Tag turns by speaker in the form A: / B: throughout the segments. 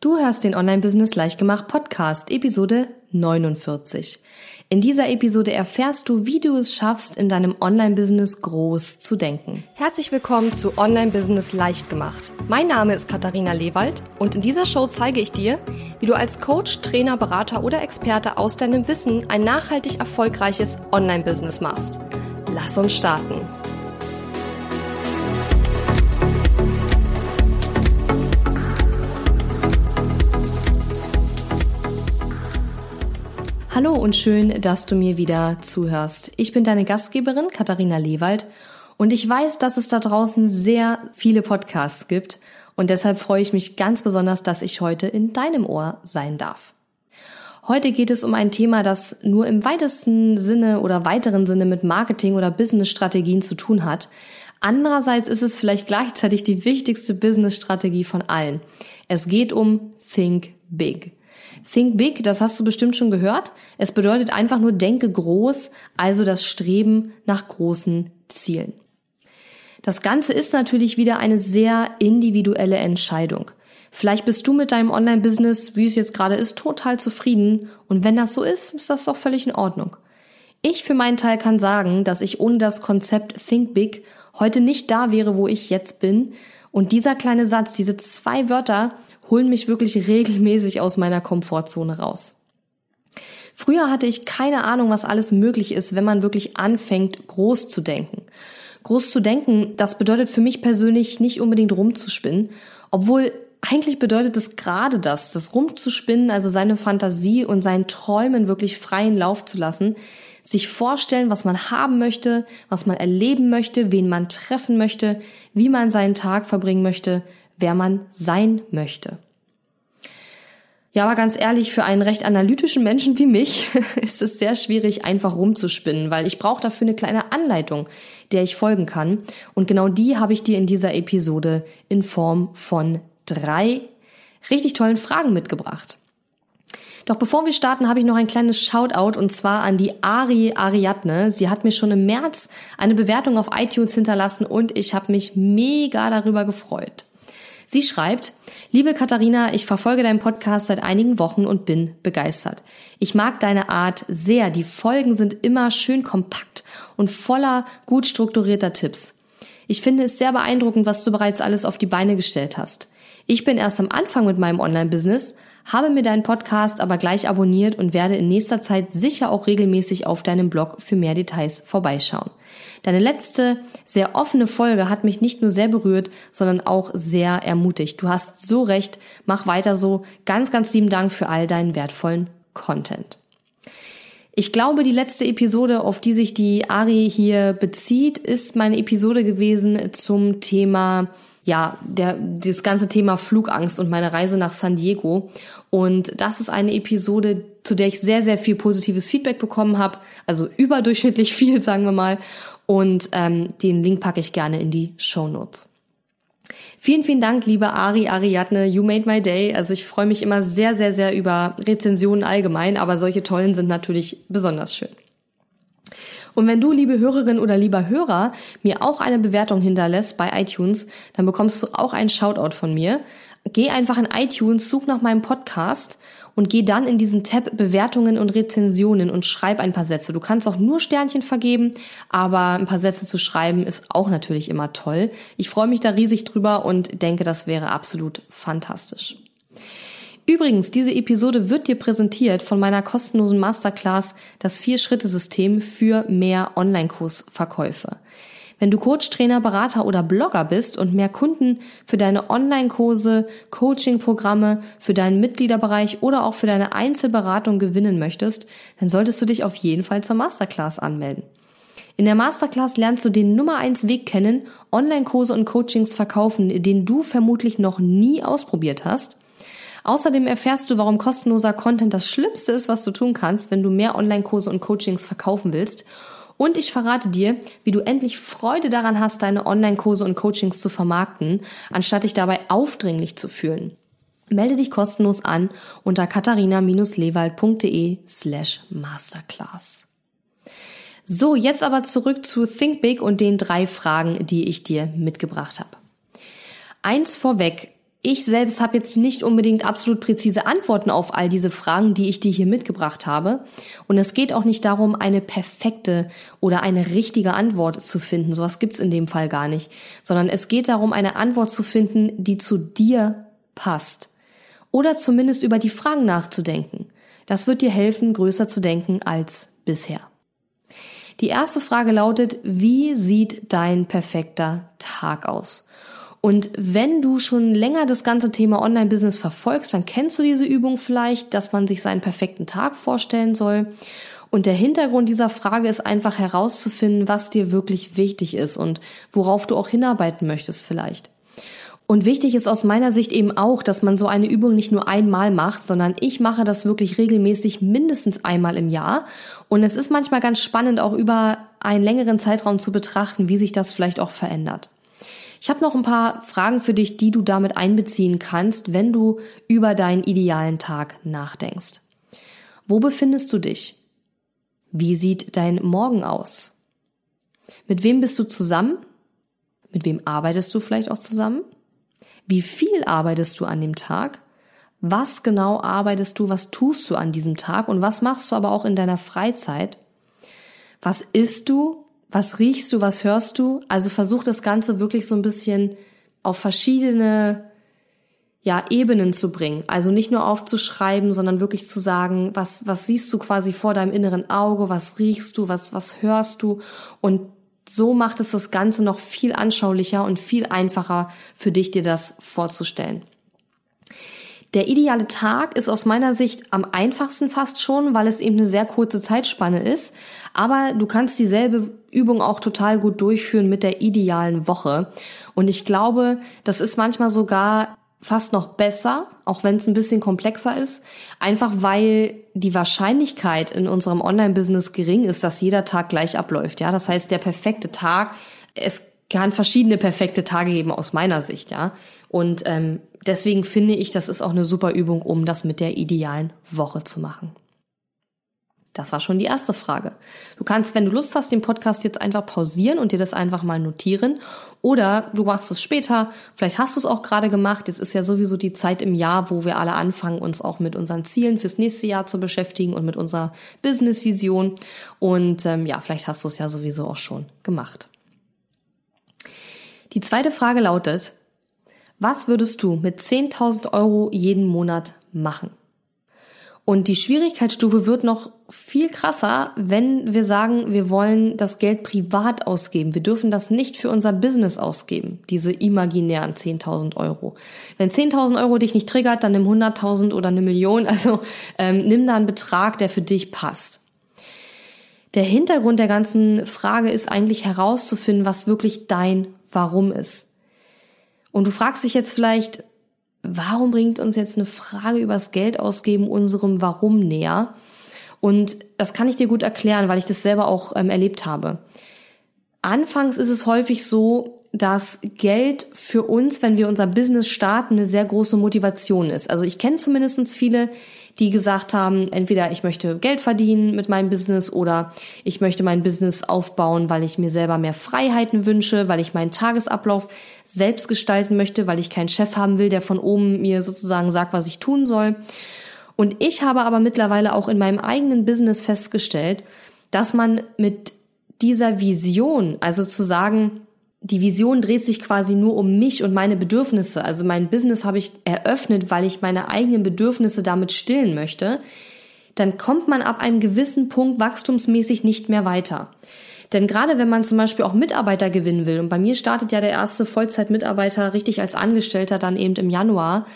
A: Du hörst den Online-Business Leichtgemacht Podcast, Episode 49. In dieser Episode erfährst du, wie du es schaffst, in deinem Online-Business groß zu denken. Herzlich willkommen zu Online-Business Leichtgemacht. Mein Name ist Katharina Lewald und in dieser Show zeige ich dir, wie du als Coach, Trainer, Berater oder Experte aus deinem Wissen ein nachhaltig erfolgreiches Online-Business machst. Lass uns starten. Hallo und schön, dass du mir wieder zuhörst. Ich bin deine Gastgeberin Katharina Lewald und ich weiß, dass es da draußen sehr viele Podcasts gibt und deshalb freue ich mich ganz besonders, dass ich heute in deinem Ohr sein darf. Heute geht es um ein Thema, das nur im weitesten Sinne oder weiteren Sinne mit Marketing oder Businessstrategien zu tun hat. Andererseits ist es vielleicht gleichzeitig die wichtigste Businessstrategie von allen. Es geht um Think Big. Think Big, das hast du bestimmt schon gehört. Es bedeutet einfach nur denke groß, also das Streben nach großen Zielen. Das Ganze ist natürlich wieder eine sehr individuelle Entscheidung. Vielleicht bist du mit deinem Online-Business, wie es jetzt gerade ist, total zufrieden und wenn das so ist, ist das doch völlig in Ordnung. Ich für meinen Teil kann sagen, dass ich ohne das Konzept Think Big heute nicht da wäre, wo ich jetzt bin und dieser kleine Satz, diese zwei Wörter holen mich wirklich regelmäßig aus meiner Komfortzone raus. Früher hatte ich keine Ahnung, was alles möglich ist, wenn man wirklich anfängt, groß zu denken. Groß zu denken, das bedeutet für mich persönlich nicht unbedingt rumzuspinnen, obwohl eigentlich bedeutet es gerade das, das rumzuspinnen, also seine Fantasie und seinen Träumen wirklich freien Lauf zu lassen, sich vorstellen, was man haben möchte, was man erleben möchte, wen man treffen möchte, wie man seinen Tag verbringen möchte, wer man sein möchte. Ja, aber ganz ehrlich, für einen recht analytischen Menschen wie mich ist es sehr schwierig, einfach rumzuspinnen, weil ich brauche dafür eine kleine Anleitung, der ich folgen kann. Und genau die habe ich dir in dieser Episode in Form von drei richtig tollen Fragen mitgebracht. Doch bevor wir starten, habe ich noch ein kleines Shoutout und zwar an die Ari Ariadne. Sie hat mir schon im März eine Bewertung auf iTunes hinterlassen und ich habe mich mega darüber gefreut. Sie schreibt, liebe Katharina, ich verfolge deinen Podcast seit einigen Wochen und bin begeistert. Ich mag deine Art sehr. Die Folgen sind immer schön kompakt und voller gut strukturierter Tipps. Ich finde es sehr beeindruckend, was du bereits alles auf die Beine gestellt hast. Ich bin erst am Anfang mit meinem Online-Business, habe mir deinen Podcast aber gleich abonniert und werde in nächster Zeit sicher auch regelmäßig auf deinem Blog für mehr Details vorbeischauen. Deine letzte, sehr offene Folge hat mich nicht nur sehr berührt, sondern auch sehr ermutigt. Du hast so recht, mach weiter so. Ganz, ganz lieben Dank für all deinen wertvollen Content. Ich glaube, die letzte Episode, auf die sich die Ari hier bezieht, ist meine Episode gewesen zum Thema ja, der, das ganze Thema Flugangst und meine Reise nach San Diego. Und das ist eine Episode, zu der ich sehr, sehr viel positives Feedback bekommen habe. Also überdurchschnittlich viel, sagen wir mal. Und ähm, den Link packe ich gerne in die Show Notes. Vielen, vielen Dank, liebe Ari Ariadne. You made my day. Also ich freue mich immer sehr, sehr, sehr über Rezensionen allgemein, aber solche tollen sind natürlich besonders schön. Und wenn du, liebe Hörerin oder lieber Hörer, mir auch eine Bewertung hinterlässt bei iTunes, dann bekommst du auch einen Shoutout von mir. Geh einfach in iTunes, such nach meinem Podcast und geh dann in diesen Tab Bewertungen und Rezensionen und schreib ein paar Sätze. Du kannst auch nur Sternchen vergeben, aber ein paar Sätze zu schreiben ist auch natürlich immer toll. Ich freue mich da riesig drüber und denke, das wäre absolut fantastisch. Übrigens, diese Episode wird dir präsentiert von meiner kostenlosen Masterclass Das Vier-Schritte-System für mehr Online-Kursverkäufe. Wenn du Coach, Trainer, Berater oder Blogger bist und mehr Kunden für deine Online-Kurse, Coaching-Programme, für deinen Mitgliederbereich oder auch für deine Einzelberatung gewinnen möchtest, dann solltest du dich auf jeden Fall zur Masterclass anmelden. In der Masterclass lernst du den Nummer eins Weg kennen, Online-Kurse und Coachings verkaufen, den du vermutlich noch nie ausprobiert hast – Außerdem erfährst du, warum kostenloser Content das Schlimmste ist, was du tun kannst, wenn du mehr Online-Kurse und Coachings verkaufen willst. Und ich verrate dir, wie du endlich Freude daran hast, deine Online-Kurse und Coachings zu vermarkten, anstatt dich dabei aufdringlich zu fühlen. Melde dich kostenlos an unter katharina-lewald.de slash masterclass. So, jetzt aber zurück zu Think Big und den drei Fragen, die ich dir mitgebracht habe. Eins vorweg, Ich selbst habe jetzt nicht unbedingt absolut präzise Antworten auf all diese Fragen, die ich dir hier mitgebracht habe. Und es geht auch nicht darum, eine perfekte oder eine richtige Antwort zu finden. Sowas gibt's in dem Fall gar nicht. Sondern es geht darum, eine Antwort zu finden, die zu dir passt. Oder zumindest über die Fragen nachzudenken. Das wird dir helfen, größer zu denken als bisher. Die erste Frage lautet, wie sieht dein perfekter Tag aus? Und wenn du schon länger das ganze Thema Online-Business verfolgst, dann kennst du diese Übung vielleicht, dass man sich seinen perfekten Tag vorstellen soll. Und der Hintergrund dieser Frage ist einfach herauszufinden, was dir wirklich wichtig ist und worauf du auch hinarbeiten möchtest vielleicht. Und wichtig ist aus meiner Sicht eben auch, dass man so eine Übung nicht nur einmal macht, sondern ich mache das wirklich regelmäßig mindestens einmal im Jahr. Und es ist manchmal ganz spannend, auch über einen längeren Zeitraum zu betrachten, wie sich das vielleicht auch verändert. Ich habe noch ein paar Fragen für dich, die du damit einbeziehen kannst, wenn du über deinen idealen Tag nachdenkst. Wo befindest du dich? Wie sieht dein Morgen aus? Mit wem bist du zusammen? Mit wem arbeitest du vielleicht auch zusammen? Wie viel arbeitest du an dem Tag? Was genau arbeitest du? Was tust du an diesem Tag? Und was machst du aber auch in deiner Freizeit? Was isst du? Was riechst du, was hörst du? Also versuch das Ganze wirklich so ein bisschen auf verschiedene ja, Ebenen zu bringen. Also nicht nur aufzuschreiben, sondern wirklich zu sagen, was, was siehst du quasi vor deinem inneren Auge, was riechst du, was, was hörst du? Und so macht es das Ganze noch viel anschaulicher und viel einfacher für dich, dir das vorzustellen. Der ideale Tag ist aus meiner Sicht am einfachsten fast schon, weil es eben eine sehr kurze Zeitspanne ist. Aber du kannst dieselbe Übung auch total gut durchführen mit der idealen Woche. Und ich glaube, das ist manchmal sogar fast noch besser, auch wenn es ein bisschen komplexer ist, einfach weil die Wahrscheinlichkeit in unserem Online-Business gering ist, dass jeder Tag gleich abläuft. Ja, das heißt, der perfekte Tag, es kann verschiedene perfekte Tage geben aus meiner Sicht, ja. Und ähm, deswegen finde ich, das ist auch eine super Übung, um das mit der idealen Woche zu machen. Das war schon die erste Frage. Du kannst, wenn du Lust hast, den Podcast jetzt einfach pausieren und dir das einfach mal notieren. Oder du machst es später. Vielleicht hast du es auch gerade gemacht. Jetzt ist ja sowieso die Zeit im Jahr, wo wir alle anfangen, uns auch mit unseren Zielen fürs nächste Jahr zu beschäftigen und mit unserer Business-Vision. Und ähm, ja, vielleicht hast du es ja sowieso auch schon gemacht. Die zweite Frage lautet, was würdest du mit 10.000 Euro jeden Monat machen? Und die Schwierigkeitsstufe wird noch viel krasser, wenn wir sagen, wir wollen das Geld privat ausgeben. Wir dürfen das nicht für unser Business ausgeben, diese imaginären 10.000 Euro. Wenn 10.000 Euro dich nicht triggert, dann nimm 100.000 oder eine Million. Also ähm, nimm da einen Betrag, der für dich passt. Der Hintergrund der ganzen Frage ist eigentlich herauszufinden, was wirklich dein Warum ist. Und du fragst dich jetzt vielleicht, warum bringt uns jetzt eine Frage übers Geld ausgeben unserem Warum näher? Und das kann ich dir gut erklären, weil ich das selber auch ähm, erlebt habe. Anfangs ist es häufig so, dass Geld für uns, wenn wir unser Business starten, eine sehr große Motivation ist. Also ich kenne zumindest viele, die gesagt haben, entweder ich möchte Geld verdienen mit meinem Business oder ich möchte mein Business aufbauen, weil ich mir selber mehr Freiheiten wünsche, weil ich meinen Tagesablauf selbst gestalten möchte, weil ich keinen Chef haben will, der von oben mir sozusagen sagt, was ich tun soll. Und ich habe aber mittlerweile auch in meinem eigenen Business festgestellt, dass man mit dieser Vision, also zu sagen, die Vision dreht sich quasi nur um mich und meine Bedürfnisse. Also mein Business habe ich eröffnet, weil ich meine eigenen Bedürfnisse damit stillen möchte. Dann kommt man ab einem gewissen Punkt wachstumsmäßig nicht mehr weiter. Denn gerade wenn man zum Beispiel auch Mitarbeiter gewinnen will, und bei mir startet ja der erste Vollzeitmitarbeiter richtig als Angestellter dann eben im Januar,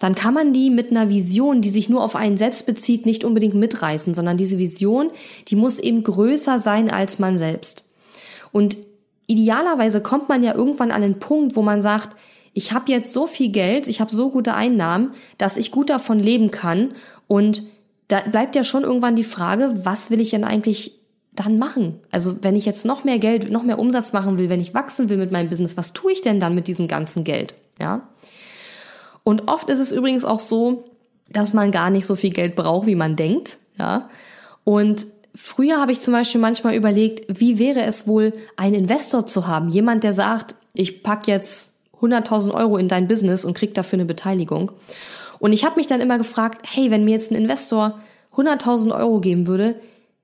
A: dann kann man die mit einer Vision, die sich nur auf einen selbst bezieht, nicht unbedingt mitreißen, sondern diese Vision, die muss eben größer sein als man selbst. Und idealerweise kommt man ja irgendwann an den Punkt, wo man sagt, ich habe jetzt so viel Geld, ich habe so gute Einnahmen, dass ich gut davon leben kann. Und da bleibt ja schon irgendwann die Frage, was will ich denn eigentlich dann machen? Also wenn ich jetzt noch mehr Geld, noch mehr Umsatz machen will, wenn ich wachsen will mit meinem Business, was tue ich denn dann mit diesem ganzen Geld? Ja. Und oft ist es übrigens auch so, dass man gar nicht so viel Geld braucht, wie man denkt. Ja. Und Früher habe ich zum Beispiel manchmal überlegt, wie wäre es wohl, einen Investor zu haben? Jemand, der sagt, ich pack jetzt 100.000 Euro in dein Business und krieg dafür eine Beteiligung. Und ich habe mich dann immer gefragt, hey, wenn mir jetzt ein Investor 100.000 Euro geben würde,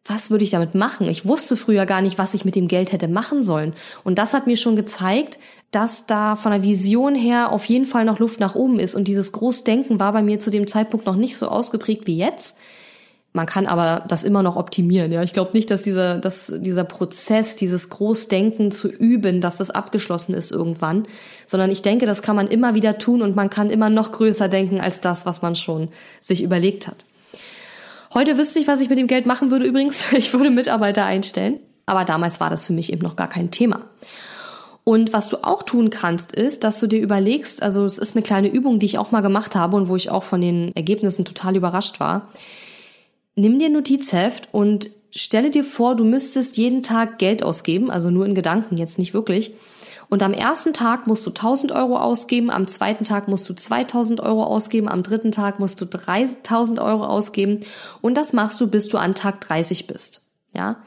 A: was würde ich damit machen? Ich wusste früher gar nicht, was ich mit dem Geld hätte machen sollen. Und das hat mir schon gezeigt, dass da von der Vision her auf jeden Fall noch Luft nach oben ist. Und dieses Großdenken war bei mir zu dem Zeitpunkt noch nicht so ausgeprägt wie jetzt. Man kann aber das immer noch optimieren. Ja, ich glaube nicht, dass dieser, dass dieser Prozess, dieses Großdenken zu üben, dass das abgeschlossen ist irgendwann, sondern ich denke, das kann man immer wieder tun und man kann immer noch größer denken als das, was man schon sich überlegt hat. Heute wüsste ich, was ich mit dem Geld machen würde übrigens. Ich würde Mitarbeiter einstellen. Aber damals war das für mich eben noch gar kein Thema. Und was du auch tun kannst, ist, dass du dir überlegst, also es ist eine kleine Übung, die ich auch mal gemacht habe und wo ich auch von den Ergebnissen total überrascht war nimm dir ein Notizheft und stelle dir vor, du müsstest jeden Tag Geld ausgeben, also nur in Gedanken, jetzt nicht wirklich. Und am ersten Tag musst du 1000 Euro ausgeben, am zweiten Tag musst du 2000 Euro ausgeben, am dritten Tag musst du 3000 Euro ausgeben. Und das machst du, bis du an Tag 30 bist. Ja?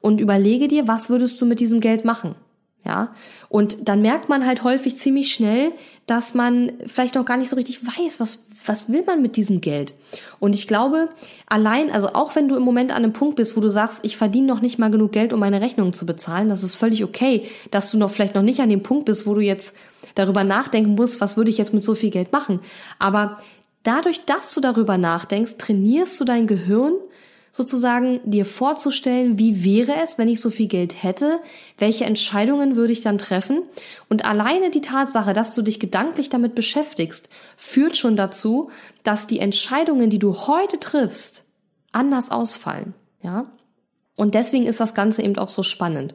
A: Und überlege dir, was würdest du mit diesem Geld machen? Ja, und dann merkt man halt häufig ziemlich schnell, dass man vielleicht noch gar nicht so richtig weiß, was, was will man mit diesem Geld? Und ich glaube, allein, also auch wenn du im Moment an einem Punkt bist, wo du sagst, ich verdiene noch nicht mal genug Geld, um meine Rechnungen zu bezahlen, das ist völlig okay, dass du noch vielleicht noch nicht an dem Punkt bist, wo du jetzt darüber nachdenken musst, was würde ich jetzt mit so viel Geld machen. Aber dadurch, dass du darüber nachdenkst, trainierst du dein Gehirn sozusagen dir vorzustellen, wie wäre es, wenn ich so viel Geld hätte, welche Entscheidungen würde ich dann treffen. Und alleine die Tatsache, dass du dich gedanklich damit beschäftigst, führt schon dazu, dass die Entscheidungen, die du heute triffst, anders ausfallen. Ja? Und deswegen ist das Ganze eben auch so spannend.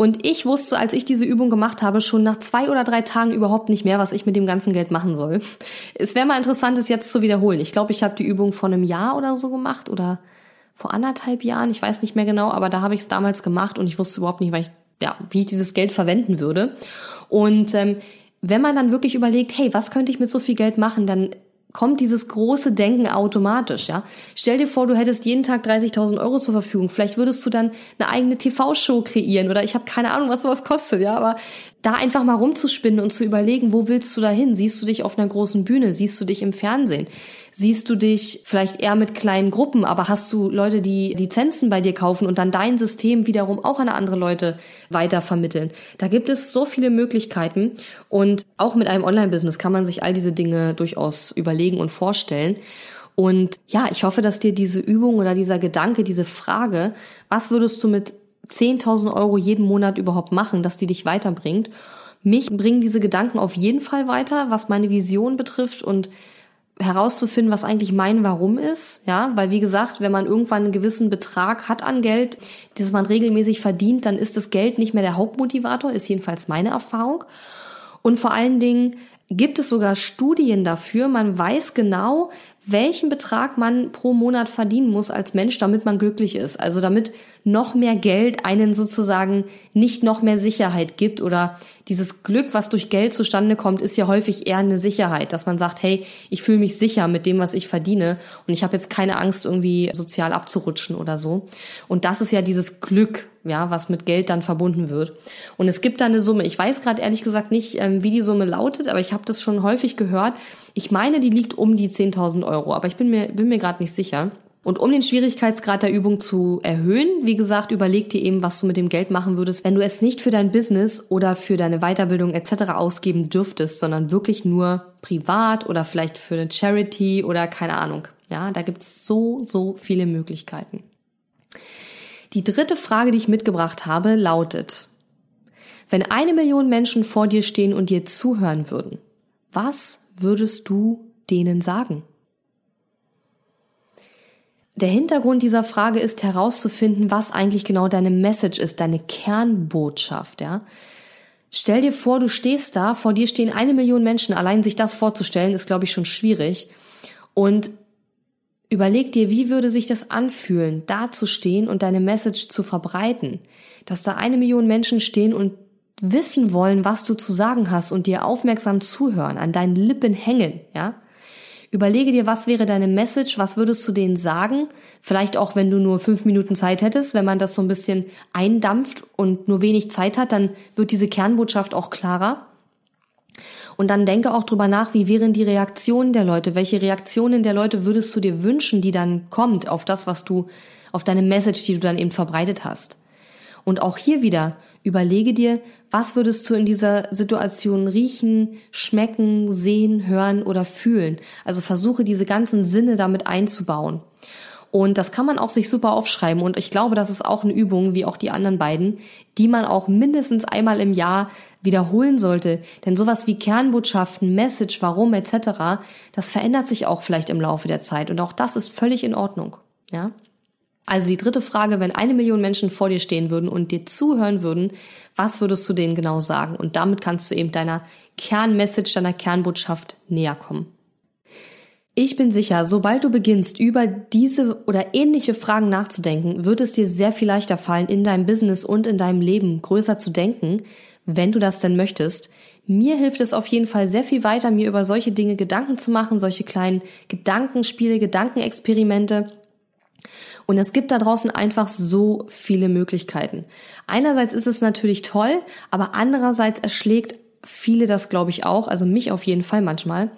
A: Und ich wusste, als ich diese Übung gemacht habe, schon nach zwei oder drei Tagen überhaupt nicht mehr, was ich mit dem ganzen Geld machen soll. Es wäre mal interessant, es jetzt zu wiederholen. Ich glaube, ich habe die Übung vor einem Jahr oder so gemacht oder vor anderthalb Jahren, ich weiß nicht mehr genau, aber da habe ich es damals gemacht und ich wusste überhaupt nicht, weil ich, ja, wie ich dieses Geld verwenden würde. Und ähm, wenn man dann wirklich überlegt, hey, was könnte ich mit so viel Geld machen, dann kommt dieses große Denken automatisch, ja. Stell dir vor, du hättest jeden Tag 30.000 Euro zur Verfügung. Vielleicht würdest du dann eine eigene TV-Show kreieren oder ich habe keine Ahnung, was sowas kostet, ja. Aber da einfach mal rumzuspinnen und zu überlegen, wo willst du da hin? Siehst du dich auf einer großen Bühne? Siehst du dich im Fernsehen? Siehst du dich vielleicht eher mit kleinen Gruppen, aber hast du Leute, die Lizenzen bei dir kaufen und dann dein System wiederum auch an andere Leute weitervermitteln? Da gibt es so viele Möglichkeiten und auch mit einem Online-Business kann man sich all diese Dinge durchaus überlegen und vorstellen. Und ja, ich hoffe, dass dir diese Übung oder dieser Gedanke, diese Frage, was würdest du mit 10.000 Euro jeden Monat überhaupt machen, dass die dich weiterbringt? Mich bringen diese Gedanken auf jeden Fall weiter, was meine Vision betrifft und herauszufinden, was eigentlich mein Warum ist, ja, weil wie gesagt, wenn man irgendwann einen gewissen Betrag hat an Geld, das man regelmäßig verdient, dann ist das Geld nicht mehr der Hauptmotivator, ist jedenfalls meine Erfahrung. Und vor allen Dingen gibt es sogar Studien dafür, man weiß genau, welchen Betrag man pro Monat verdienen muss als Mensch, damit man glücklich ist. Also damit noch mehr Geld einen sozusagen nicht noch mehr Sicherheit gibt oder dieses Glück, was durch Geld zustande kommt, ist ja häufig eher eine Sicherheit, dass man sagt, hey, ich fühle mich sicher mit dem, was ich verdiene und ich habe jetzt keine Angst, irgendwie sozial abzurutschen oder so. Und das ist ja dieses Glück, ja, was mit Geld dann verbunden wird. Und es gibt da eine Summe. Ich weiß gerade ehrlich gesagt nicht, ähm, wie die Summe lautet, aber ich habe das schon häufig gehört. Ich meine, die liegt um die 10.000 Euro, aber ich bin mir, bin mir gerade nicht sicher. Und um den Schwierigkeitsgrad der Übung zu erhöhen, wie gesagt, überleg dir eben, was du mit dem Geld machen würdest, wenn du es nicht für dein Business oder für deine Weiterbildung etc. ausgeben dürftest, sondern wirklich nur privat oder vielleicht für eine Charity oder keine Ahnung. Ja, da gibt's so, so viele Möglichkeiten. Die dritte Frage, die ich mitgebracht habe, lautet, wenn eine Million Menschen vor dir stehen und dir zuhören würden, was würdest du denen sagen? Der Hintergrund dieser Frage ist herauszufinden, was eigentlich genau deine Message ist, deine Kernbotschaft, ja. Stell dir vor, du stehst da, vor dir stehen eine Million Menschen. Allein sich das vorzustellen, ist, glaube ich, schon schwierig. Und überleg dir, wie würde sich das anfühlen, da zu stehen und deine Message zu verbreiten. Dass da eine Million Menschen stehen und wissen wollen, was du zu sagen hast und dir aufmerksam zuhören, an deinen Lippen hängen, ja. Überlege dir, was wäre deine Message, was würdest du denen sagen? Vielleicht auch, wenn du nur fünf Minuten Zeit hättest, wenn man das so ein bisschen eindampft und nur wenig Zeit hat, dann wird diese Kernbotschaft auch klarer. Und dann denke auch drüber nach, wie wären die Reaktionen der Leute? Welche Reaktionen der Leute würdest du dir wünschen, die dann kommt auf das, was du, auf deine Message, die du dann eben verbreitet hast? Und auch hier wieder, überlege dir, was würdest du in dieser Situation riechen, schmecken, sehen, hören oder fühlen? Also versuche diese ganzen Sinne damit einzubauen. Und das kann man auch sich super aufschreiben. Und ich glaube, das ist auch eine Übung, wie auch die anderen beiden, die man auch mindestens einmal im Jahr wiederholen sollte. Denn sowas wie Kernbotschaften, Message, warum etc., das verändert sich auch vielleicht im Laufe der Zeit. Und auch das ist völlig in Ordnung. Ja. Also die dritte Frage, wenn eine Million Menschen vor dir stehen würden und dir zuhören würden, was würdest du denen genau sagen? Und damit kannst du eben deiner Kernmessage, deiner Kernbotschaft näher kommen. Ich bin sicher, sobald du beginnst, über diese oder ähnliche Fragen nachzudenken, wird es dir sehr viel leichter fallen, in deinem Business und in deinem Leben größer zu denken, wenn du das denn möchtest. Mir hilft es auf jeden Fall sehr viel weiter, mir über solche Dinge Gedanken zu machen, solche kleinen Gedankenspiele, Gedankenexperimente. Und es gibt da draußen einfach so viele Möglichkeiten. Einerseits ist es natürlich toll, aber andererseits erschlägt viele das, glaube ich, auch, also mich auf jeden Fall manchmal.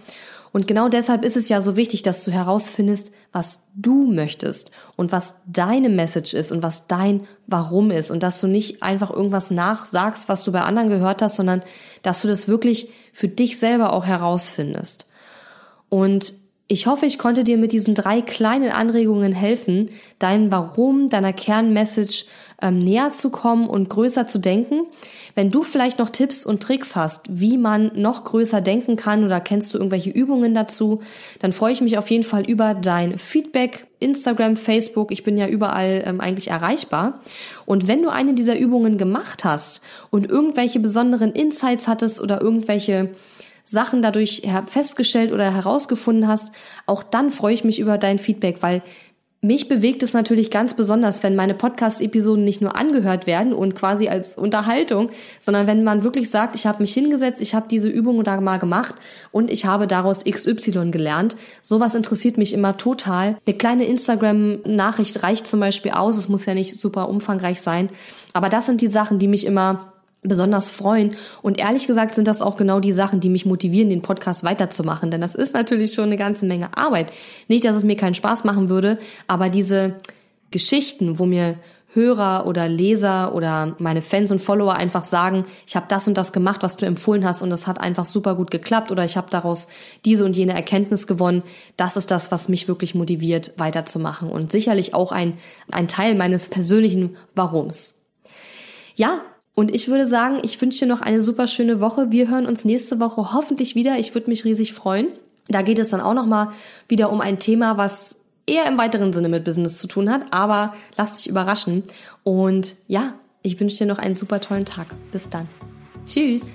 A: Und genau deshalb ist es ja so wichtig, dass du herausfindest, was du möchtest und was deine Message ist und was dein Warum ist und dass du nicht einfach irgendwas nachsagst, was du bei anderen gehört hast, sondern dass du das wirklich für dich selber auch herausfindest. Und ich hoffe, ich konnte dir mit diesen drei kleinen Anregungen helfen, dein Warum, deiner Kernmessage ähm, näher zu kommen und größer zu denken. Wenn du vielleicht noch Tipps und Tricks hast, wie man noch größer denken kann oder kennst du irgendwelche Übungen dazu, dann freue ich mich auf jeden Fall über dein Feedback, Instagram, Facebook. Ich bin ja überall ähm, eigentlich erreichbar. Und wenn du eine dieser Übungen gemacht hast und irgendwelche besonderen Insights hattest oder irgendwelche Sachen dadurch festgestellt oder herausgefunden hast, auch dann freue ich mich über dein Feedback, weil mich bewegt es natürlich ganz besonders, wenn meine Podcast-Episoden nicht nur angehört werden und quasi als Unterhaltung, sondern wenn man wirklich sagt, ich habe mich hingesetzt, ich habe diese Übung da mal gemacht und ich habe daraus XY gelernt. Sowas interessiert mich immer total. Eine kleine Instagram-Nachricht reicht zum Beispiel aus. Es muss ja nicht super umfangreich sein. Aber das sind die Sachen, die mich immer besonders freuen. Und ehrlich gesagt sind das auch genau die Sachen, die mich motivieren, den Podcast weiterzumachen. Denn das ist natürlich schon eine ganze Menge Arbeit. Nicht, dass es mir keinen Spaß machen würde, aber diese Geschichten, wo mir Hörer oder Leser oder meine Fans und Follower einfach sagen, ich habe das und das gemacht, was du empfohlen hast und das hat einfach super gut geklappt oder ich habe daraus diese und jene Erkenntnis gewonnen. Das ist das, was mich wirklich motiviert, weiterzumachen und sicherlich auch ein, ein Teil meines persönlichen Warums. Ja, und ich würde sagen, ich wünsche dir noch eine super schöne Woche. Wir hören uns nächste Woche hoffentlich wieder. Ich würde mich riesig freuen. Da geht es dann auch nochmal wieder um ein Thema, was eher im weiteren Sinne mit Business zu tun hat. Aber lass dich überraschen. Und ja, ich wünsche dir noch einen super tollen Tag. Bis dann. Tschüss.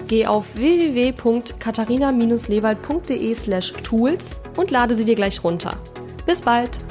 A: geh auf www.katharina-lewald.de slash tools und lade sie dir gleich runter. Bis bald!